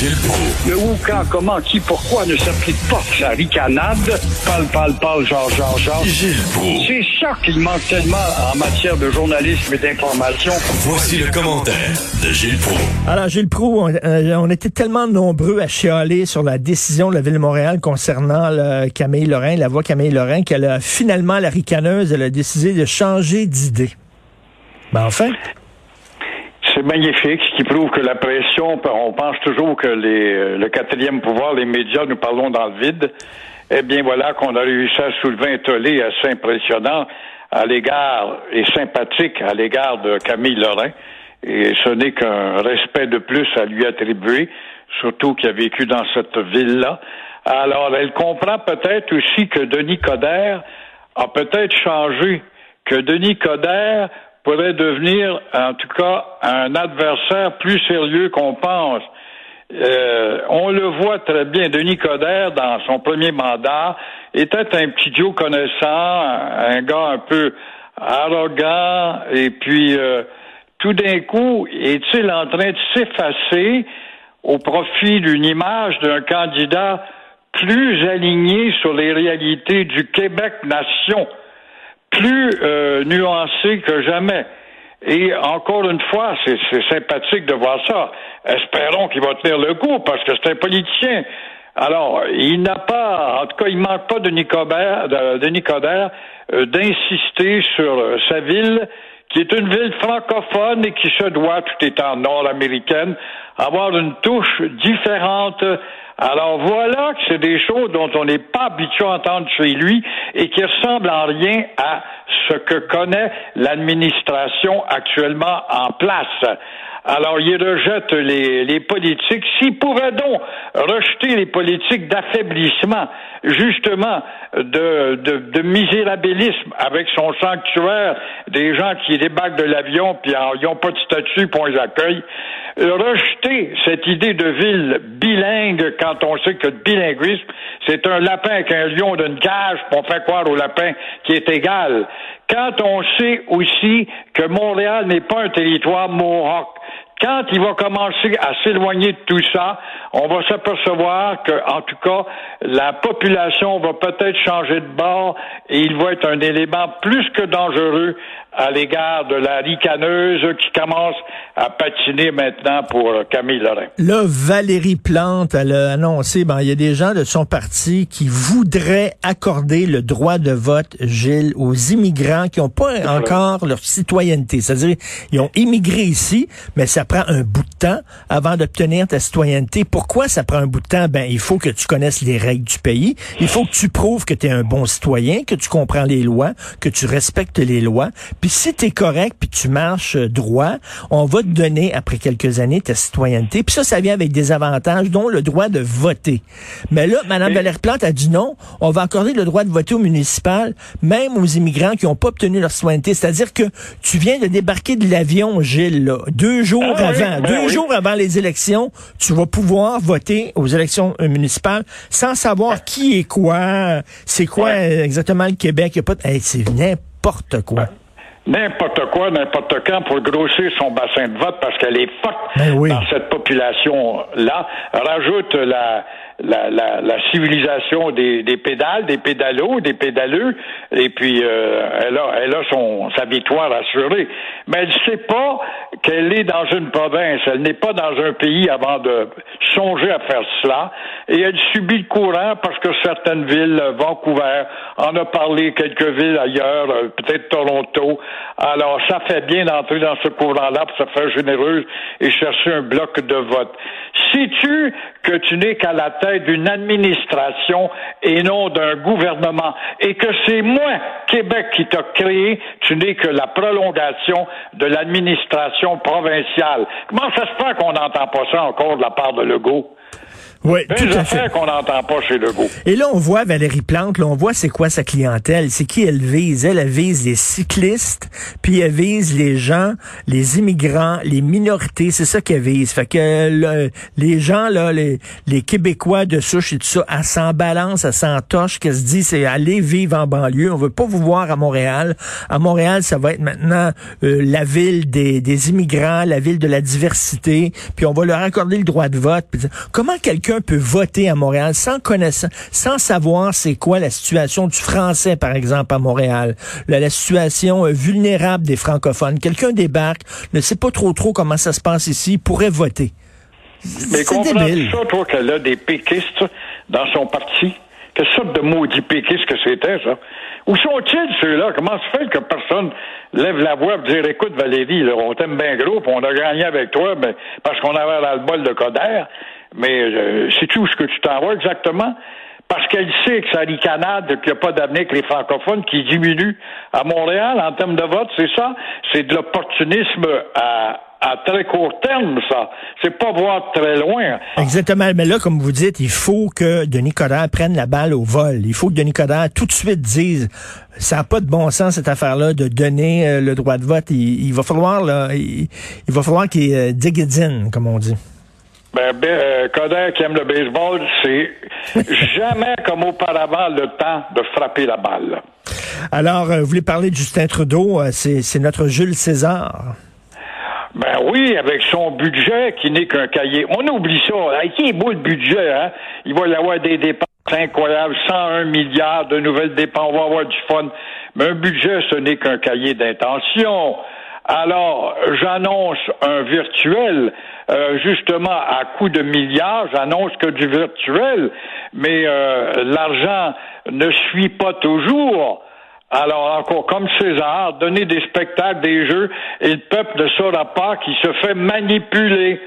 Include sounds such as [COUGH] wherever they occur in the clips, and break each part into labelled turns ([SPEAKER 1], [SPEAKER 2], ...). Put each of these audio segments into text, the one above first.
[SPEAKER 1] Gilles
[SPEAKER 2] Le où, quand, comment, qui, pourquoi ne s'applique pas sa ricanade? Parle, parle, parle, genre, genre, genre.
[SPEAKER 1] Gilles
[SPEAKER 2] C'est ça qu'il manque tellement en matière de journalisme et d'information.
[SPEAKER 1] Voici le commentaire de Gilles Proulx.
[SPEAKER 3] Alors, Gilles Proulx, on, euh, on était tellement nombreux à chialer sur la décision de la Ville de Montréal concernant là, Camille Lorrain, la voix Camille Lorrain, qu'elle a finalement, la ricaneuse, elle a décidé de changer d'idée. Ben enfin.
[SPEAKER 4] C'est magnifique, qui prouve que la pression, on pense toujours que les, le quatrième pouvoir, les médias, nous parlons dans le vide. Eh bien, voilà qu'on a réussi à soulever un tollé assez impressionnant à l'égard, et sympathique à l'égard de Camille Lorrain. Et ce n'est qu'un respect de plus à lui attribuer, surtout qui a vécu dans cette ville-là. Alors, elle comprend peut-être aussi que Denis Coderre a peut-être changé, que Denis Coderre pourrait devenir, en tout cas, un adversaire plus sérieux qu'on pense. Euh, on le voit très bien. Denis Coderre, dans son premier mandat, était un petit Joe connaissant, un gars un peu arrogant, et puis euh, tout d'un coup, est-il en train de s'effacer au profit d'une image d'un candidat plus aligné sur les réalités du Québec nation? Plus euh, nuancé que jamais. Et encore une fois, c'est sympathique de voir ça. Espérons qu'il va tenir le coup parce que c'est un politicien. Alors, il n'a pas, en tout cas, il manque pas de Nicodère, de, Nicodère euh, d'insister sur euh, sa ville, qui est une ville francophone et qui se doit, tout étant nord-américaine, avoir une touche différente alors voilà que c'est des choses dont on n'est pas habitué à entendre chez lui et qui ressemblent en rien à ce que connaît l'administration actuellement en place. Alors, il rejette les, politiques. S'il pouvait donc rejeter les politiques d'affaiblissement, justement, de, de, de, misérabilisme avec son sanctuaire, des gens qui débarquent de l'avion puis ils n'ont pas de statut pour les accueils, rejeter cette idée de ville bilingue quand on sait que le bilinguisme, c'est un lapin avec un lion d'une cage pour faire croire au lapin qui est égal. Quand on sait aussi que Montréal n'est pas un territoire mohawk, quand il va commencer à s'éloigner de tout ça, on va s'apercevoir que, en tout cas, la population va peut-être changer de bord et il va être un élément plus que dangereux à l'égard de la ricaneuse qui commence à patiner maintenant pour Camille Lorrain.
[SPEAKER 3] Là, Valérie Plante, elle a annoncé, ben, il y a des gens de son parti qui voudraient accorder le droit de vote, Gilles, aux immigrants qui n'ont pas encore leur citoyenneté. C'est-à-dire, ils ont immigré ici, mais ça prend un bout de temps avant d'obtenir ta citoyenneté. Pourquoi ça prend un bout de temps? Ben, il faut que tu connaisses les règles du pays. Il faut que tu prouves que tu es un bon citoyen, que tu comprends les lois, que tu respectes les lois. Puis si tu es correct, puis tu marches droit, on va te donner, après quelques années, ta citoyenneté. Puis ça, ça vient avec des avantages, dont le droit de voter. Mais là, Mme Valérie Plante a dit non, on va accorder le droit de voter au municipal, même aux immigrants qui n'ont pas obtenu leur citoyenneté. C'est-à-dire que tu viens de débarquer de l'avion, Gilles, là, deux jours avant, ben deux jours avant les élections, tu vas pouvoir voter aux élections euh, municipales sans savoir qui est quoi, c'est quoi exactement le Québec. Y a pas c'est n'importe quoi.
[SPEAKER 4] N'importe quoi, n'importe quand pour grossir son bassin de vote parce qu'elle est forte
[SPEAKER 3] ben
[SPEAKER 4] dans cette population-là. Rajoute la, la, la, la civilisation des, des, pédales, des pédalos, des pédaleux, et puis euh, elle a, elle a son, sa victoire assurée. Mais elle ne sait pas qu'elle est dans une province, elle n'est pas dans un pays avant de songer à faire cela, et elle subit le courant parce que certaines villes, Vancouver, en a parlé, quelques villes ailleurs, euh, peut-être Toronto, alors ça fait bien d'entrer dans ce courant-là pour se faire généreuse et chercher un bloc de vote. Sais-tu que tu n'es qu'à la tête d'une administration et non d'un gouvernement, et que c'est moi, Québec, qui t'a créé, tu n'es que la prolongation de l'administration provinciale. Comment ça se fait qu'on n'entend pas ça encore de la part de Legault?
[SPEAKER 3] Oui, tout à fait.
[SPEAKER 4] qu'on n'entend pas chez Legault.
[SPEAKER 3] Et là, on voit Valérie Plante, là, on voit c'est quoi sa clientèle, c'est qui elle vise? Elle, elle vise les cyclistes, puis elle vise les gens, les immigrants, les minorités, c'est ça qu'elle vise. Fait que les gens, là, les, les Québécois de souche et tout ça, elle s'en balance, elle s'en toche, qu'elle se dit, c'est aller vivre en banlieue. On veut pas vous voir à Montréal. À Montréal, ça va être maintenant euh, la ville des, des immigrants, la ville de la diversité, puis on va leur accorder le droit de vote. comment quelqu'un peut voter à Montréal sans connaître, sans savoir c'est quoi la situation du français, par exemple, à Montréal, la, situation euh, vulnérable des francophones. Quelqu'un débarque, ne sait pas trop trop comment ça se passe ici, pourrait voter.
[SPEAKER 4] Mais comprends-tu ça, toi, qu'elle a des péquistes dans son parti? Quelle sorte de maudit péquiste que c'était, ça? Où sont-ils, ceux-là? Comment se fait que personne lève la voix pour dire, écoute, Valérie, on t'aime bien gros, puis on a gagné avec toi, ben, parce qu'on avait dans le bol de Coder. Mais sais-tu où ce que tu t'en vas exactement? Parce qu'elle sait que ça ricanade, qu'il n'y a pas d'avenir avec les francophones qui diminuent à Montréal en termes de vote, c'est ça? C'est de l'opportunisme à, à très court terme, ça. C'est pas voir très loin.
[SPEAKER 3] Exactement. Mais là, comme vous dites, il faut que Denis Coderre prenne la balle au vol. Il faut que Denis Coderre tout de suite dise ça n'a pas de bon sens cette affaire-là de donner euh, le droit de vote. Il, va falloir il, va falloir qu'il euh, comme on dit.
[SPEAKER 4] Ben, ben euh, Coder qui aime le baseball, c'est [LAUGHS] jamais comme auparavant le temps de frapper la balle.
[SPEAKER 3] Alors, euh, vous voulez parler de Justin Trudeau, euh, c'est notre Jules César.
[SPEAKER 4] Ben oui, avec son budget qui n'est qu'un cahier. On oublie ça. qui est beau le budget, hein? Il va y avoir des dépenses incroyables, 101 milliards de nouvelles dépenses, on va avoir du fun. Mais un budget, ce n'est qu'un cahier d'intention. Alors, j'annonce un virtuel, euh, justement à coût de milliards, j'annonce que du virtuel, mais euh, l'argent ne suit pas toujours. Alors, encore comme César, donner des spectacles, des jeux, et le peuple ne saura pas qui se fait manipuler.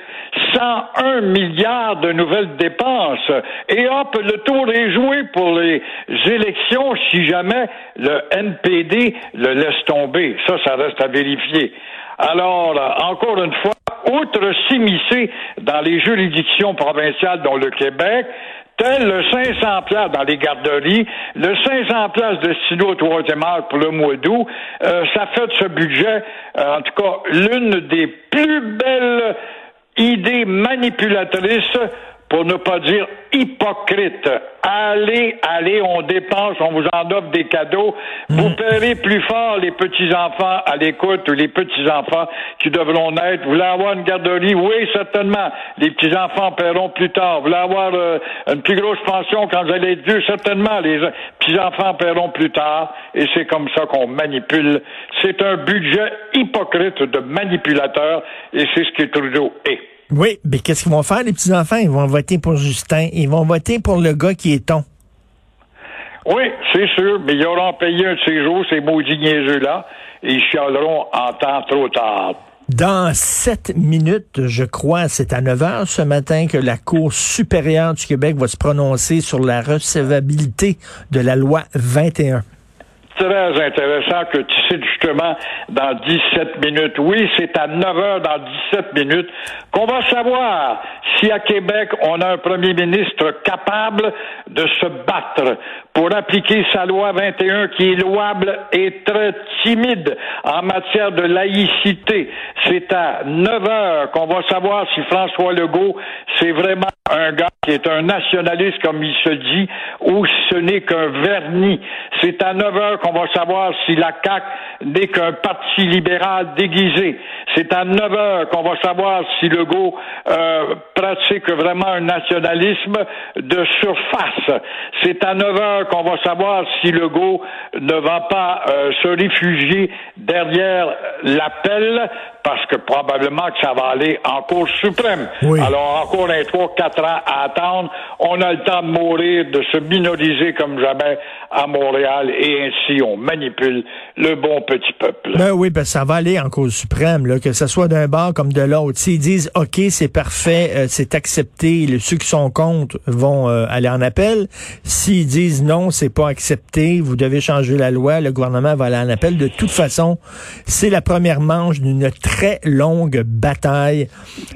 [SPEAKER 4] 101 milliards de nouvelles dépenses. Et hop, le tour est joué pour les élections si jamais le NPD le laisse tomber. Ça, ça reste à vérifier. Alors, encore une fois, outre s'immiscer dans les juridictions provinciales dont le Québec, tel le 500 places dans les garderies, le 500 places de stylo au troisième pour le mois d'août, euh, ça fait de ce budget, euh, en tout cas, l'une des plus belles idées manipulatrices pour ne pas dire hypocrite. Allez, allez, on dépense, on vous en offre des cadeaux. Vous mm. paierez plus fort les petits-enfants à l'écoute ou les petits-enfants qui devront naître. Vous voulez avoir une garderie? Oui, certainement. Les petits-enfants paieront plus tard. Vous voulez avoir euh, une plus grosse pension quand vous allez être vieux? Certainement. Les petits-enfants paieront plus tard. Et c'est comme ça qu'on manipule. C'est un budget hypocrite de manipulateur et c'est ce que Trudeau est.
[SPEAKER 3] Oui, mais qu'est-ce qu'ils vont faire, les petits-enfants? Ils vont voter pour Justin. Ils vont voter pour le gars qui est ton.
[SPEAKER 4] Oui, c'est sûr, mais ils auront payé un de ces jours, ces maudits niaiseux-là, et ils chialeront en temps trop tard.
[SPEAKER 3] Dans sept minutes, je crois, c'est à 9 heures ce matin que la Cour supérieure du Québec va se prononcer sur la recevabilité de la loi 21
[SPEAKER 4] très intéressant que tu cites justement dans 17 minutes. Oui, c'est à 9 heures dans 17 minutes qu'on va savoir si à Québec on a un premier ministre capable de se battre pour appliquer sa loi 21 qui est louable et très timide en matière de laïcité. C'est à 9 heures qu'on va savoir si François Legault, c'est vraiment un gars qui est un nationaliste comme il se dit ou ce n'est qu'un vernis. C'est à 9 heures qu'on va savoir si la CAQ n'est qu'un parti libéral déguisé. C'est à 9 heures qu'on va savoir si Legault euh, pratique vraiment un nationalisme de surface. C'est à 9 heures qu'on va savoir si Legault ne va pas euh, se réfugier derrière l'appel parce que probablement que ça va aller en Cour suprême. Alors encore un trois, quatre ans à attendre. On a le temps de mourir, de se minoriser comme jamais à Montréal et ainsi on manipule le bon petit peuple.
[SPEAKER 3] Ben oui, ben ça va aller en Cour suprême, là, que ce soit d'un bord comme de l'autre. S'ils disent OK, c'est parfait, euh, c'est accepté, ceux qui sont contre vont euh, aller en appel. S'ils disent non, c'est pas accepté, vous devez changer la loi, le gouvernement va aller en appel. De toute façon, c'est la première manche d'une très longue bataille.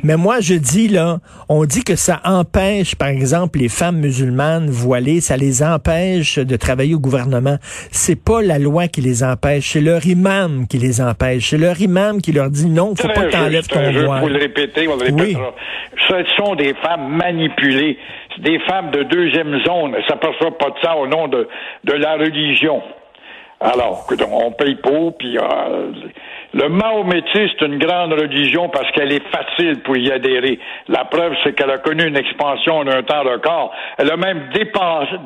[SPEAKER 3] Mais moi, je dis, là, on dit que ça empêche, par exemple, les femmes musulmanes voilées, ça les empêche de travailler au gouvernement. C'est pas la loi qui les empêche, c'est leur imam qui les empêche. C'est leur imam qui leur dit non, faut pas que t'enlèves ton voile.
[SPEAKER 4] Vous le répéter, vous le répétera. Ce sont des femmes manipulées, des femmes de deuxième zone. Ça ne passera pas de ça au nom de, de la religion. Alors, on paye pour, puis euh, le mahométisme, c'est une grande religion parce qu'elle est facile pour y adhérer. La preuve, c'est qu'elle a connu une expansion en un temps record. Elle a même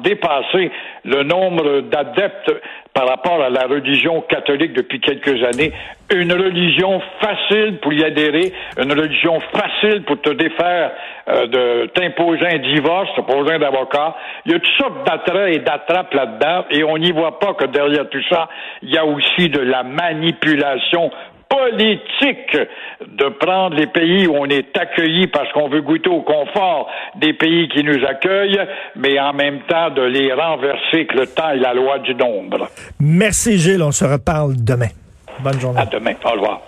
[SPEAKER 4] dépassé le nombre d'adeptes par rapport à la religion catholique depuis quelques années. Une religion facile pour y adhérer, une religion facile pour te défaire euh, de t'imposer un divorce, t'imposer un avocat. Il y a toutes sortes d'attraits et d'attrapes là-dedans et on n'y voit pas que derrière tout ça, il y a aussi de la manipulation politique de prendre les pays où on est accueilli parce qu'on veut goûter au confort des pays qui nous accueillent, mais en même temps de les renverser que le temps est la loi du nombre.
[SPEAKER 3] Merci Gilles, on se reparle demain. Bonne journée.
[SPEAKER 4] À demain. Au revoir.